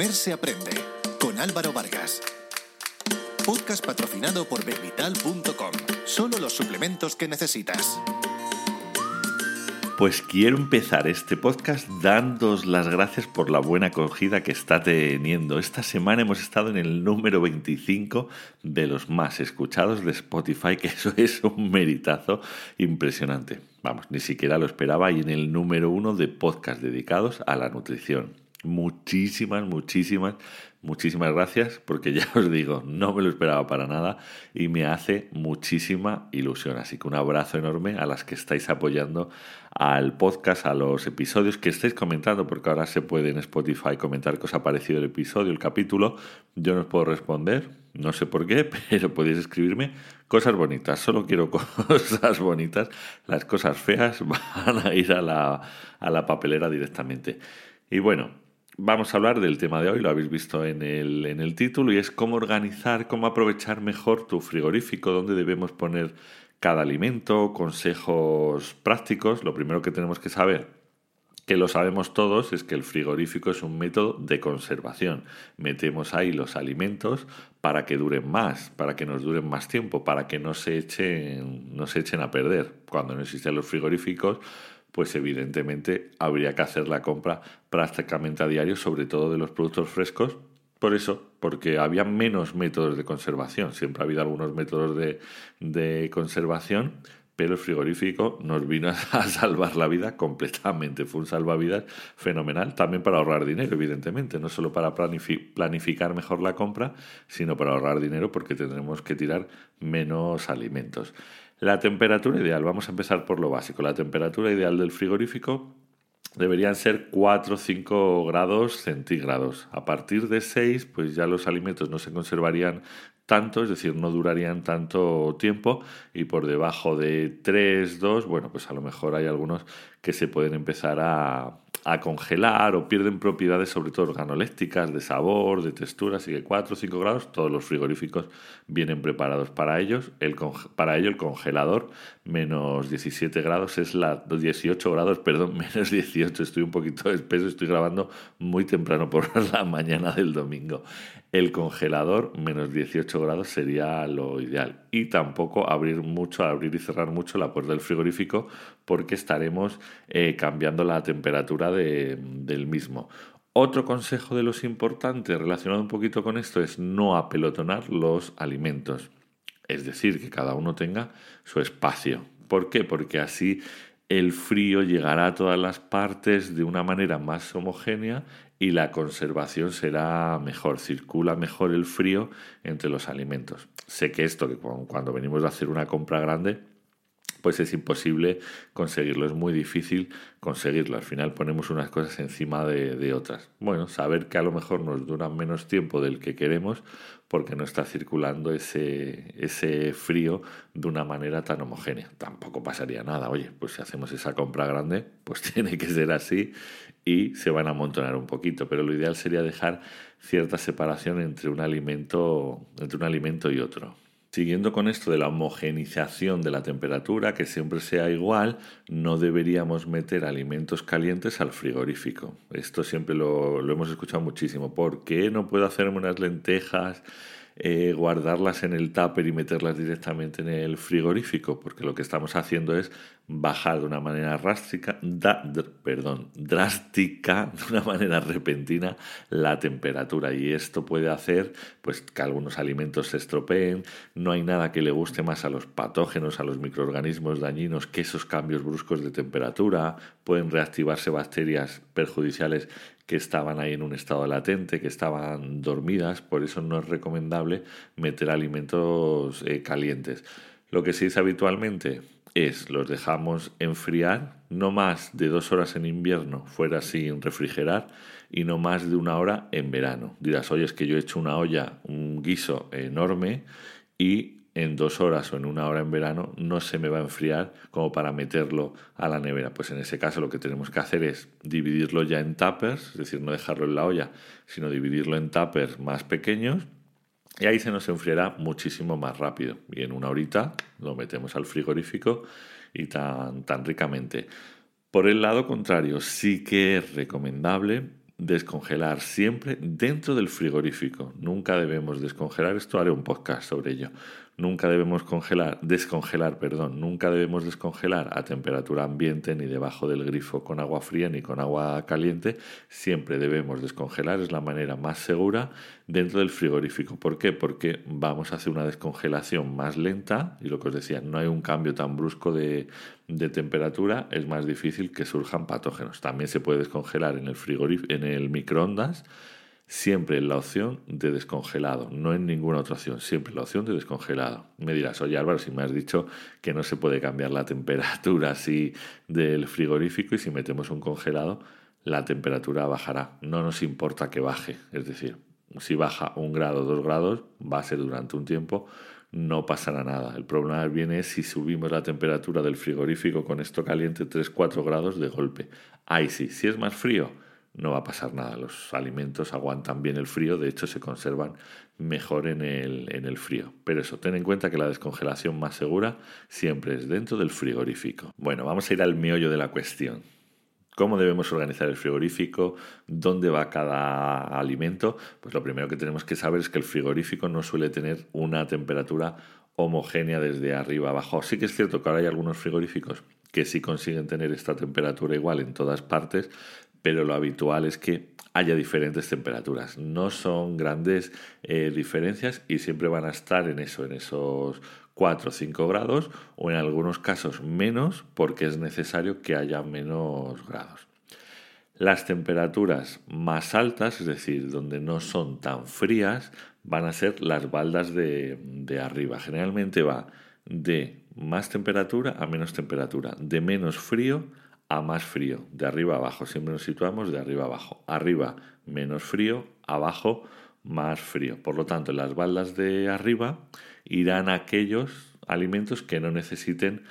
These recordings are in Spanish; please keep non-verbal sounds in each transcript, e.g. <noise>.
Comer se aprende con Álvaro Vargas. Podcast patrocinado por Bevital.com. Solo los suplementos que necesitas. Pues quiero empezar este podcast dándos las gracias por la buena acogida que está teniendo. Esta semana hemos estado en el número 25 de los más escuchados de Spotify, que eso es un meritazo impresionante. Vamos, ni siquiera lo esperaba y en el número uno de podcast dedicados a la nutrición. Muchísimas, muchísimas, muchísimas gracias porque ya <laughs> os digo, no me lo esperaba para nada y me hace muchísima ilusión. Así que un abrazo enorme a las que estáis apoyando al podcast, a los episodios que estáis comentando, porque ahora se puede en Spotify comentar qué os ha parecido el episodio, el capítulo. Yo no os puedo responder, no sé por qué, <laughs> pero podéis escribirme cosas bonitas. Solo quiero <laughs> cosas bonitas. Las cosas feas van a ir a la, a la papelera directamente. Y bueno, vamos a hablar del tema de hoy, lo habéis visto en el, en el título, y es cómo organizar, cómo aprovechar mejor tu frigorífico, dónde debemos poner cada alimento, consejos prácticos. Lo primero que tenemos que saber, que lo sabemos todos, es que el frigorífico es un método de conservación. Metemos ahí los alimentos para que duren más, para que nos duren más tiempo, para que no se echen, no se echen a perder. Cuando no existen los frigoríficos, pues evidentemente habría que hacer la compra prácticamente a diario, sobre todo de los productos frescos. Por eso, porque había menos métodos de conservación. Siempre ha habido algunos métodos de, conservación, pero el frigorífico nos vino <laughs> a salvar la vida completamente. Fue un salvavidas fenomenal, también para ahorrar dinero, evidentemente, no solo para planificar mejor la compra, sino para ahorrar dinero porque tendremos que tirar menos alimentos. La temperatura ideal, vamos a empezar por lo básico. La temperatura ideal del frigorífico deberían ser 4 o 5 grados centígrados. A partir de 6, pues ya los alimentos no se conservarían tanto, es decir, no durarían tanto tiempo y por debajo de 3, 2, bueno, pues a lo mejor hay algunos que se pueden empezar a, a congelar o pierden propiedades sobre todo organolépticas, de sabor, de textura, así que 4 o 5 grados, todos los frigoríficos vienen preparados para ellos. El, para ello el congelador menos 17 grados es la 18 grados, perdón, <laughs> menos 18, estoy un poquito espeso, estoy grabando muy temprano por <laughs> la mañana del domingo. El congelador menos 18 grados sería lo ideal y tampoco abrir mucho, abrir y cerrar mucho la puerta del frigorífico porque estaremos eh, cambiando la temperatura del mismo. Otro consejo de los importantes relacionado un poquito con esto es no apelotonar los alimentos. Es decir, que cada uno tenga su espacio. ¿Por qué? Porque así el frío llegará a todas las partes de una manera más homogénea y la conservación será mejor, circula mejor el frío entre los alimentos. Sé que esto, que cuando venimos a hacer una compra grande, pues es imposible conseguirlo, es muy difícil conseguirlo. Al final ponemos unas cosas encima de, otras. Bueno, saber que a lo mejor nos dura menos tiempo del que queremos porque no está circulando ese, ese frío de una manera tan homogénea. Tampoco pasaría nada. Oye, pues si hacemos esa compra grande, pues <laughs> tiene que ser así y se van a amontonar un poquito. Pero lo ideal sería dejar cierta separación entre un alimento, entre un alimento y otro. Siguiendo con esto de la homogenización de la temperatura, que siempre sea igual, no deberíamos meter alimentos calientes al frigorífico. Esto siempre lo, lo hemos escuchado muchísimo. ¿Por qué no puedo hacerme unas lentejas? Eh, guardarlas en el tupper y meterlas directamente en el frigorífico, porque lo que estamos haciendo es bajar de una manera drástica, perdón, drástica, <laughs> de una manera repentina la temperatura. Y esto puede hacer pues que algunos alimentos se estropeen, no hay nada que le guste más a los patógenos, a los microorganismos dañinos que esos cambios bruscos de temperatura, pueden reactivarse bacterias perjudiciales que estaban ahí en un estado latente, que estaban dormidas, por eso no es recomendable meter alimentos eh, calientes. Lo que se dice habitualmente, es los dejamos enfriar no más de dos horas en invierno fuera sin refrigerar y no más de una hora en verano. Dirás, oye, es que yo he hecho una olla, un guiso enorme y en dos horas o en una hora en verano no se me va a enfriar como para meterlo a la nevera. Pues en ese caso lo que tenemos que hacer es dividirlo ya en tuppers, es decir, no dejarlo en la olla, sino dividirlo en tuppers más pequeños y ahí se nos enfriará muchísimo más rápido. Y en una horita lo metemos al frigorífico y tan, tan ricamente. Por el lado contrario, sí que es recomendable descongelar siempre dentro del frigorífico. Nunca debemos descongelar, esto haré un podcast sobre ello. Nunca debemos congelar, descongelar, perdón, nunca debemos descongelar a temperatura ambiente ni debajo del grifo con agua fría ni con agua caliente. Siempre debemos descongelar, es la manera más segura dentro del frigorífico. ¿Por qué? Porque vamos a hacer una descongelación más lenta y lo que os decía, no hay un cambio tan brusco de, de temperatura, es más difícil que surjan patógenos. También se puede descongelar en el frigorífico, en el microondas siempre en la opción de descongelado, no en ninguna otra opción, siempre en la opción de descongelado. Me dirás, oye Álvaro, si me has dicho que no se puede cambiar la temperatura así del frigorífico y si metemos un congelado, la temperatura bajará. No nos importa que baje, es decir, si baja un grado, dos grados, va a ser durante un tiempo, no pasará nada. El problema viene si subimos la temperatura del frigorífico con esto caliente 3-4 grados de golpe. Ahí sí, si es más frío, no va a pasar nada. Los alimentos aguantan bien el frío, de hecho se conservan mejor en el, en el frío. Pero eso, ten en cuenta que la descongelación más segura siempre es dentro del frigorífico. Bueno, vamos a ir al meollo de la cuestión. ¿Cómo debemos organizar el frigorífico? ¿Dónde va cada alimento? Pues lo primero que tenemos que saber es que el frigorífico no suele tener una temperatura homogénea desde arriba abajo. Sí que es cierto que ahora hay algunos frigoríficos que sí consiguen tener esta temperatura igual en todas partes, pero lo habitual es que haya diferentes temperaturas. No son grandes eh, diferencias y siempre van a estar en eso, en esos 4 o 5 grados o en algunos casos menos porque es necesario que haya menos grados. Las temperaturas más altas, es decir, donde no son tan frías, van a ser las baldas de, de arriba. Generalmente va de más temperatura a menos temperatura, de menos frío a más frío, de arriba a abajo. Siempre nos situamos de arriba a abajo. Arriba menos frío, abajo más frío. Por lo tanto, en las baldas de arriba irán aquellos alimentos que no necesiten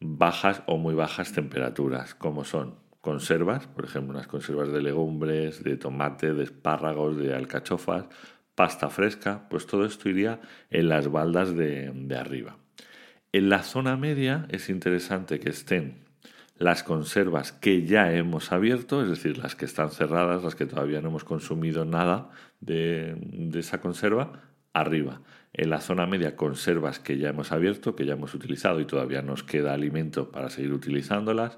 bajas o muy bajas temperaturas, como son conservas, por ejemplo, unas conservas de legumbres, de tomate, de espárragos, de alcachofas, pasta fresca, pues todo esto iría en las baldas de, de arriba. En la zona media es interesante que estén las conservas que ya hemos abierto, es decir, las que están cerradas, las que todavía no hemos consumido nada de, esa conserva, arriba. En la zona media, conservas que ya hemos abierto, que ya hemos utilizado y todavía nos queda alimento para seguir utilizándolas.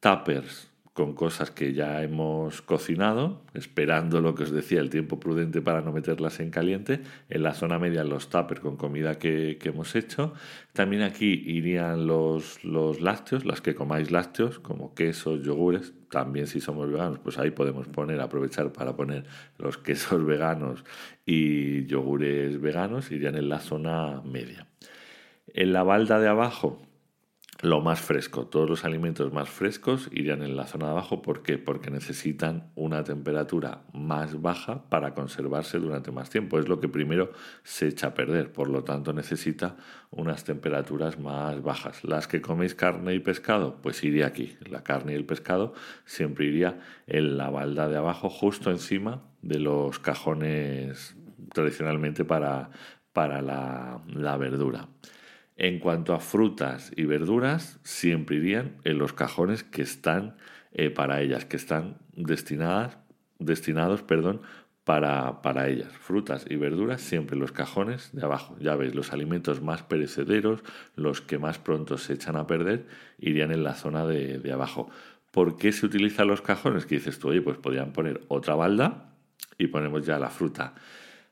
Tuppers con cosas que ya hemos cocinado, esperando lo que os decía, el tiempo prudente para no meterlas en caliente. En la zona media los tuppers con comida que, hemos hecho. También aquí irían los, los lácteos, las que comáis lácteos, como quesos, yogures. También si somos veganos, pues ahí podemos poner, aprovechar para poner los quesos veganos y yogures veganos, irían en la zona media. En la balda de abajo, lo más fresco. Todos los alimentos más frescos irían en la zona de abajo. ¿Por qué? Porque necesitan una temperatura más baja para conservarse durante más tiempo. Es lo que primero se echa a perder. Por lo tanto, necesita unas temperaturas más bajas. Las que coméis carne y pescado, pues iría aquí. La carne y el pescado siempre iría en la balda de abajo, justo encima de los cajones tradicionalmente para, para la, la verdura. En cuanto a frutas y verduras, siempre irían en los cajones que están eh, para ellas, que están destinadas, destinados perdón, para, para, ellas. Frutas y verduras siempre en los cajones de abajo. Ya veis, los alimentos más perecederos, los que más pronto se echan a perder, irían en la zona de, de abajo. ¿Por qué se utilizan los cajones? Que dices tú, oye, pues podrían poner otra balda y ponemos ya la fruta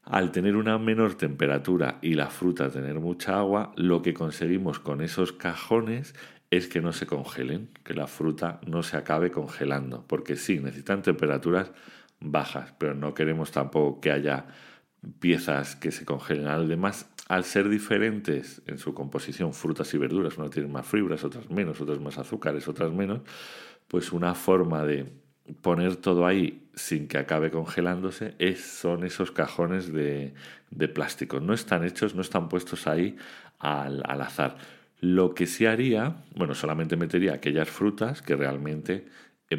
al tener una menor temperatura y la fruta tener mucha agua, lo que conseguimos con esos cajones es que no se congelen, que la fruta no se acabe congelando, porque sí, necesitan temperaturas bajas, pero no queremos tampoco que haya piezas que se congelen. Además, al ser diferentes en su composición, frutas y verduras, unas tienen más fibras, otras menos, otras más azúcares, otras menos, pues una forma de poner todo ahí sin que acabe congelándose son esos cajones de, de plástico. No están hechos, no están puestos ahí al, azar. Lo que sí haría, bueno, solamente metería aquellas frutas que realmente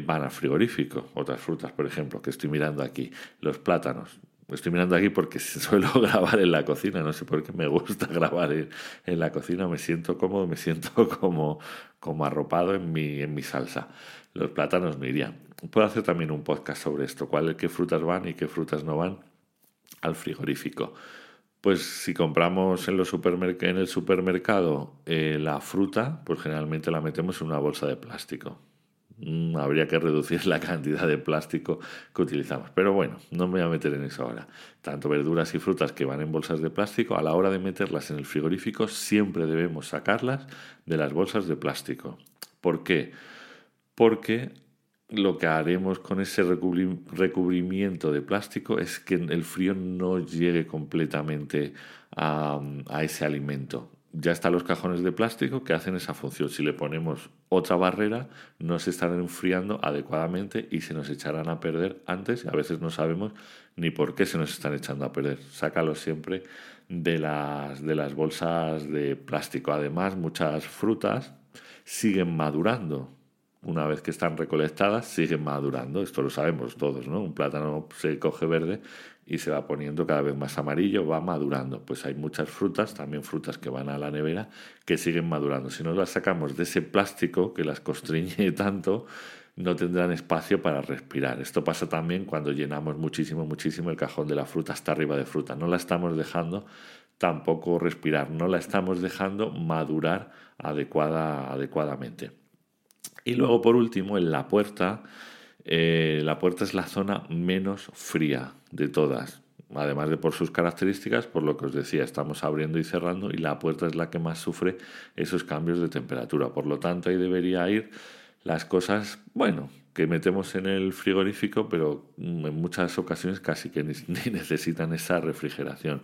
van al frigorífico. Otras frutas, por ejemplo, que estoy mirando aquí, los plátanos. Estoy mirando aquí porque <laughs> suelo grabar en la cocina, no sé por qué me gusta <laughs> grabar en, la cocina, me siento cómodo, me siento <laughs> como, como arropado en mi, en mi salsa. Los plátanos me irían. Puedo hacer también un podcast sobre esto, cuál, qué frutas van y qué frutas no van al frigorífico. Pues si compramos en, los en el supermercado eh, la fruta, pues generalmente la metemos en una bolsa de plástico. Mm, habría que reducir la cantidad de plástico que utilizamos. Pero bueno, no me voy a meter en eso ahora. Tanto verduras y frutas que van en bolsas de plástico, a la hora de meterlas en el frigorífico siempre debemos sacarlas de las bolsas de plástico. ¿Por qué? Porque lo que haremos con ese recubrimiento de plástico es que el frío no llegue completamente a, ese alimento. Ya están los cajones de plástico que hacen esa función. Si le ponemos otra barrera, no se estarán enfriando adecuadamente y se nos echarán a perder antes. A veces no sabemos ni por qué se nos están echando a perder. Sácalo siempre de las, de las bolsas de plástico. Además, muchas frutas siguen madurando una vez que están recolectadas, siguen madurando. Esto lo sabemos todos, ¿no? Un plátano se coge verde y se va poniendo cada vez más amarillo, va madurando. Pues hay muchas frutas, también frutas que van a la nevera, que siguen madurando. Si no las sacamos de ese plástico que las constriñe <laughs> tanto, no tendrán espacio para respirar. Esto pasa también cuando llenamos muchísimo, muchísimo el cajón de la fruta hasta arriba de fruta. No la estamos dejando tampoco respirar, no la estamos dejando madurar adecuada, adecuadamente. Y luego, por último, en la puerta, eh, la puerta es la zona menos fría de todas. Además de por sus características, por lo que os decía, estamos abriendo y cerrando y la puerta es la que más sufre esos cambios de temperatura. Por lo tanto, ahí debería ir las cosas, bueno, que metemos en el frigorífico, pero en muchas ocasiones casi que <laughs> ni, necesitan esa refrigeración.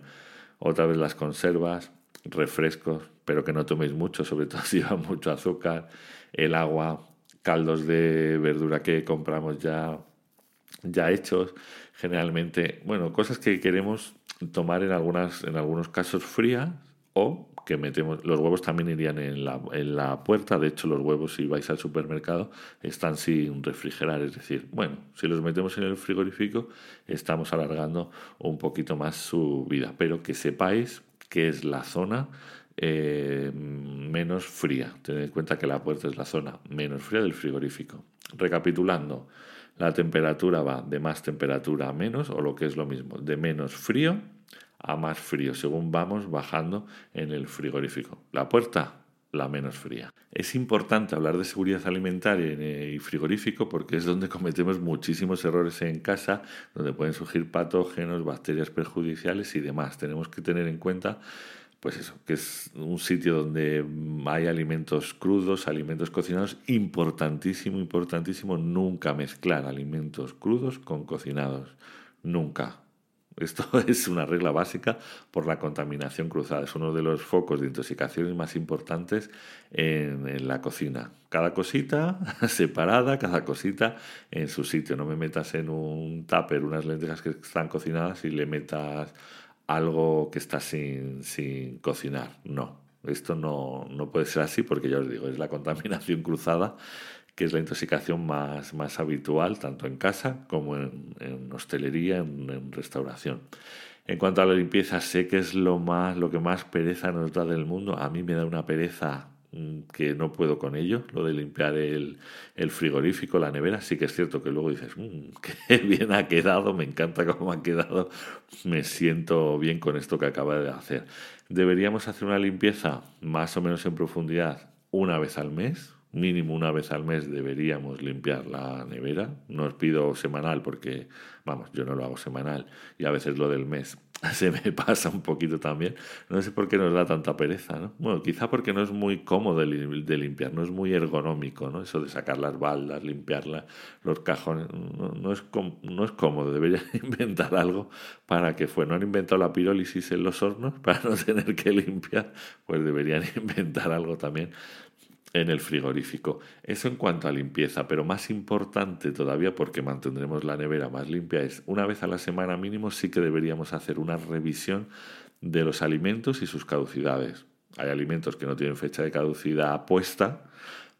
Otra vez las conservas, refrescos, pero que no toméis mucho, sobre todo <laughs> si lleva mucho azúcar, el agua, caldos de verdura que compramos ya, ya hechos, generalmente, bueno, cosas que queremos tomar en, algunas, en algunos casos frías o que metemos, los huevos también irían en la, en la puerta, de hecho los huevos si vais al supermercado están sin refrigerar, es decir, bueno, si los metemos en el frigorífico estamos alargando un poquito más su vida, pero que sepáis que es la zona eh, menos fría. Tened en cuenta que la puerta es la zona menos fría del frigorífico. Recapitulando, la temperatura va de más temperatura a menos, o lo que es lo mismo, de menos frío a más frío, según vamos bajando en el frigorífico. La puerta, la menos fría. Es importante hablar de seguridad alimentaria y frigorífico porque es donde <laughs> cometemos muchísimos errores en casa, donde pueden surgir patógenos, bacterias perjudiciales y demás. Tenemos que tener en cuenta pues eso, que es un sitio donde hay alimentos crudos, alimentos cocinados, importantísimo, importantísimo, nunca mezclar alimentos crudos con cocinados, nunca. Esto <laughs> es una regla básica por la contaminación cruzada. Es uno de los focos de intoxicaciones más importantes en, en, la cocina. Cada cosita <laughs> separada, cada cosita en su sitio. No me metas en un tupper unas lentejas que están cocinadas y le metas algo que está sin, sin cocinar. No, esto no, no, puede ser así porque ya os digo, es la <laughs> contaminación cruzada que es la intoxicación más, más habitual tanto en casa como en, hostelería, en, en, restauración. En cuanto a la limpieza, sé que es lo, más, lo que más pereza nos da del mundo. A mí me da una pereza que no puedo con ello, lo de limpiar el, el, frigorífico, la nevera, sí que es cierto que luego dices, mmm, <laughs> qué bien ha quedado, me encanta cómo ha quedado, me siento bien con esto que acaba de hacer. Deberíamos hacer una limpieza más o menos en profundidad una vez al mes, mínimo una vez al mes deberíamos limpiar la nevera. No os pido semanal porque, vamos, yo no lo hago semanal y a veces lo del mes <laughs> se me pasa un poquito también. No sé por qué nos da tanta pereza, ¿no? Bueno, quizá porque no es muy cómodo de, limpiar, no es muy ergonómico, ¿no? Eso de sacar las baldas, limpiarla, los cajones, no, es, no es cómodo. Deberían <laughs> inventar algo para que fue. No han inventado la pirólisis en los hornos <laughs> para no tener que limpiar, pues deberían inventar algo también en el frigorífico. Eso en cuanto a limpieza, pero más importante todavía porque mantendremos la nevera más limpia es una vez a la semana mínimo sí que deberíamos hacer una revisión de los alimentos y sus caducidades. Hay alimentos que no tienen fecha de caducidad puesta,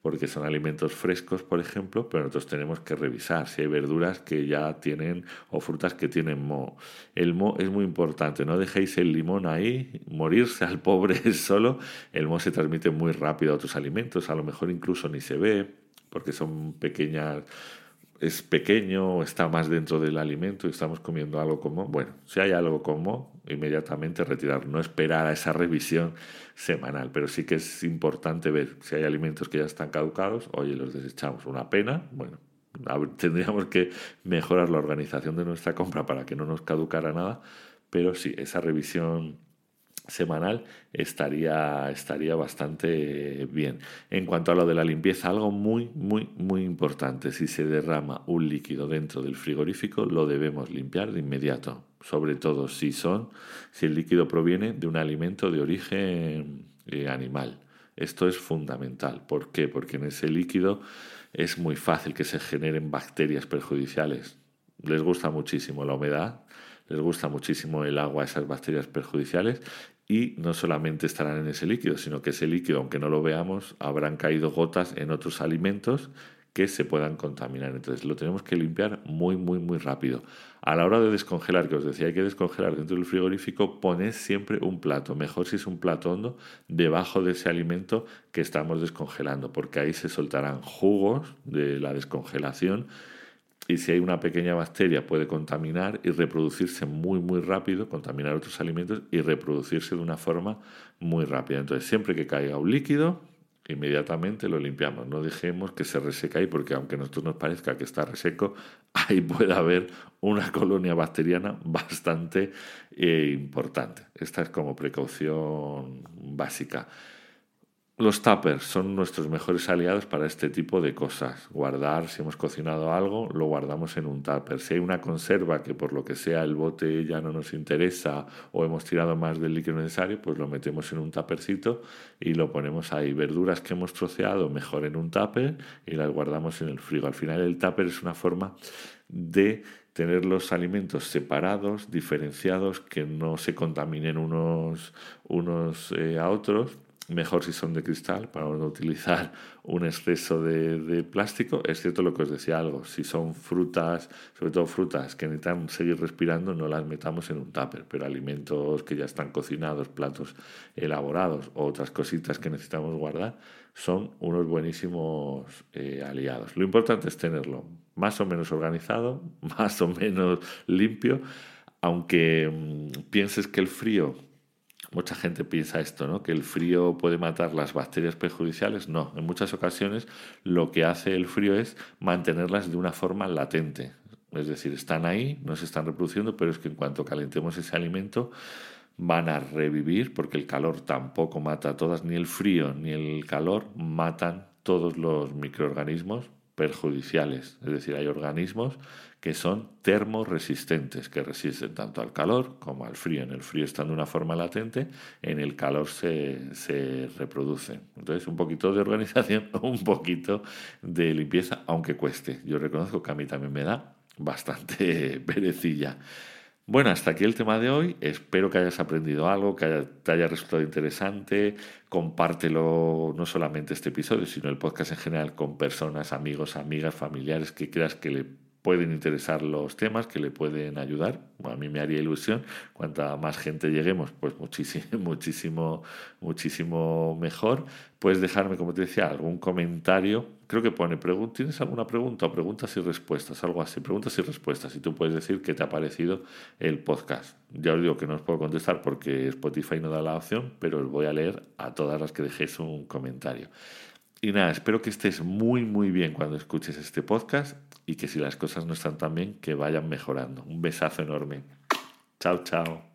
porque son alimentos frescos, por ejemplo, pero nosotros tenemos que revisar si hay verduras que ya tienen o frutas que tienen moho. El moho es muy importante, no dejéis el limón ahí, morirse al pobre <laughs> solo. El moho se transmite muy rápido a otros alimentos, a lo mejor incluso ni se ve, porque son pequeñas es pequeño, está más dentro del alimento y estamos comiendo algo como, bueno, si hay algo como, inmediatamente retirar, no esperar a esa revisión semanal, pero sí que es importante ver si hay alimentos que ya están caducados, oye, los desechamos, una pena, bueno, tendríamos que mejorar la organización de nuestra compra para que no nos caducara nada, pero sí, esa revisión semanal estaría, estaría bastante bien. En cuanto a lo de la limpieza, algo muy, muy, muy importante. Si se derrama un líquido dentro del frigorífico, lo debemos limpiar de inmediato. Sobre todo si son, si el líquido proviene de un alimento de origen eh, animal. Esto es fundamental. ¿Por qué? Porque en ese líquido es muy fácil que se generen bacterias perjudiciales. Les gusta muchísimo la humedad, les gusta muchísimo el agua, esas bacterias perjudiciales, y no solamente estarán en ese líquido, sino que ese líquido, aunque no lo veamos, habrán caído gotas en otros alimentos que se puedan contaminar. Entonces lo tenemos que limpiar muy, muy, muy rápido. A la hora de descongelar, que os decía, hay que descongelar dentro del frigorífico, poned siempre un plato, mejor si es un plato hondo, debajo de ese alimento que estamos descongelando, porque ahí se soltarán jugos de la descongelación y si hay una pequeña bacteria puede contaminar y reproducirse muy muy rápido, contaminar otros alimentos y reproducirse de una forma muy rápida. Entonces siempre que caiga un líquido, inmediatamente lo limpiamos. No dejemos que se reseque ahí porque aunque a nosotros nos parezca que está reseco, <laughs> ahí puede haber una colonia bacteriana bastante eh, importante. Esta es como precaución básica. Los tuppers son nuestros mejores aliados para este tipo de cosas. Guardar, si hemos cocinado algo, lo guardamos en un tupper. Si hay una conserva que por lo que sea el bote ya no nos interesa o hemos tirado más del líquido necesario, pues lo metemos en un tuppercito y lo ponemos ahí. Verduras que hemos troceado, mejor en un tupper y las guardamos en el frigo. Al final el tupper es una forma de tener los alimentos separados, diferenciados, que no se contaminen unos, unos eh, a otros mejor si son de cristal para no utilizar un exceso de, plástico. Es cierto lo que os decía algo, si son frutas, sobre todo frutas que necesitan seguir respirando, no las metamos en un tupper, pero alimentos que ya están cocinados, platos elaborados o otras cositas que necesitamos guardar, son unos buenísimos eh, aliados. Lo importante es tenerlo más o menos organizado, <laughs> más o menos limpio, aunque mm, pienses que el frío Mucha gente piensa esto, ¿no? Que el frío puede matar las bacterias perjudiciales. No, en muchas ocasiones lo que hace el frío es mantenerlas de una forma latente. Es decir, están ahí, no se están reproduciendo, pero es que en cuanto calentemos ese alimento van a revivir porque el calor tampoco mata a todas, ni el frío ni el calor matan todos los microorganismos perjudiciales. Es decir, hay organismos que son termoresistentes, que resisten tanto al calor como al frío. En el frío están de una forma latente, en el calor se, se reproducen. Entonces, un poquito de organización, <laughs> un poquito de limpieza, aunque cueste. Yo reconozco que a mí también me da bastante <laughs> perecilla. Bueno, hasta aquí el tema de hoy. Espero que hayas aprendido algo, que te haya resultado interesante. Compártelo no solamente este episodio, sino el podcast en general con personas, amigos, amigas, familiares que creas que le pueden interesar los temas, que le pueden ayudar. a mí me haría ilusión. Cuanta más gente lleguemos, pues muchísimo, <laughs> muchísimo, muchísimo mejor. Puedes dejarme, como te decía, algún comentario. Creo que pone, ¿tienes alguna pregunta o preguntas y respuestas? Algo así, preguntas y respuestas. Y tú puedes decir qué te ha parecido el podcast. Ya os digo que no os puedo contestar porque Spotify no da la opción, pero os voy a leer a todas las que dejéis un comentario. Y nada, espero que estés muy, muy bien cuando escuches este podcast y que si las cosas no están tan bien, que vayan mejorando. Un besazo enorme. Chao, chao.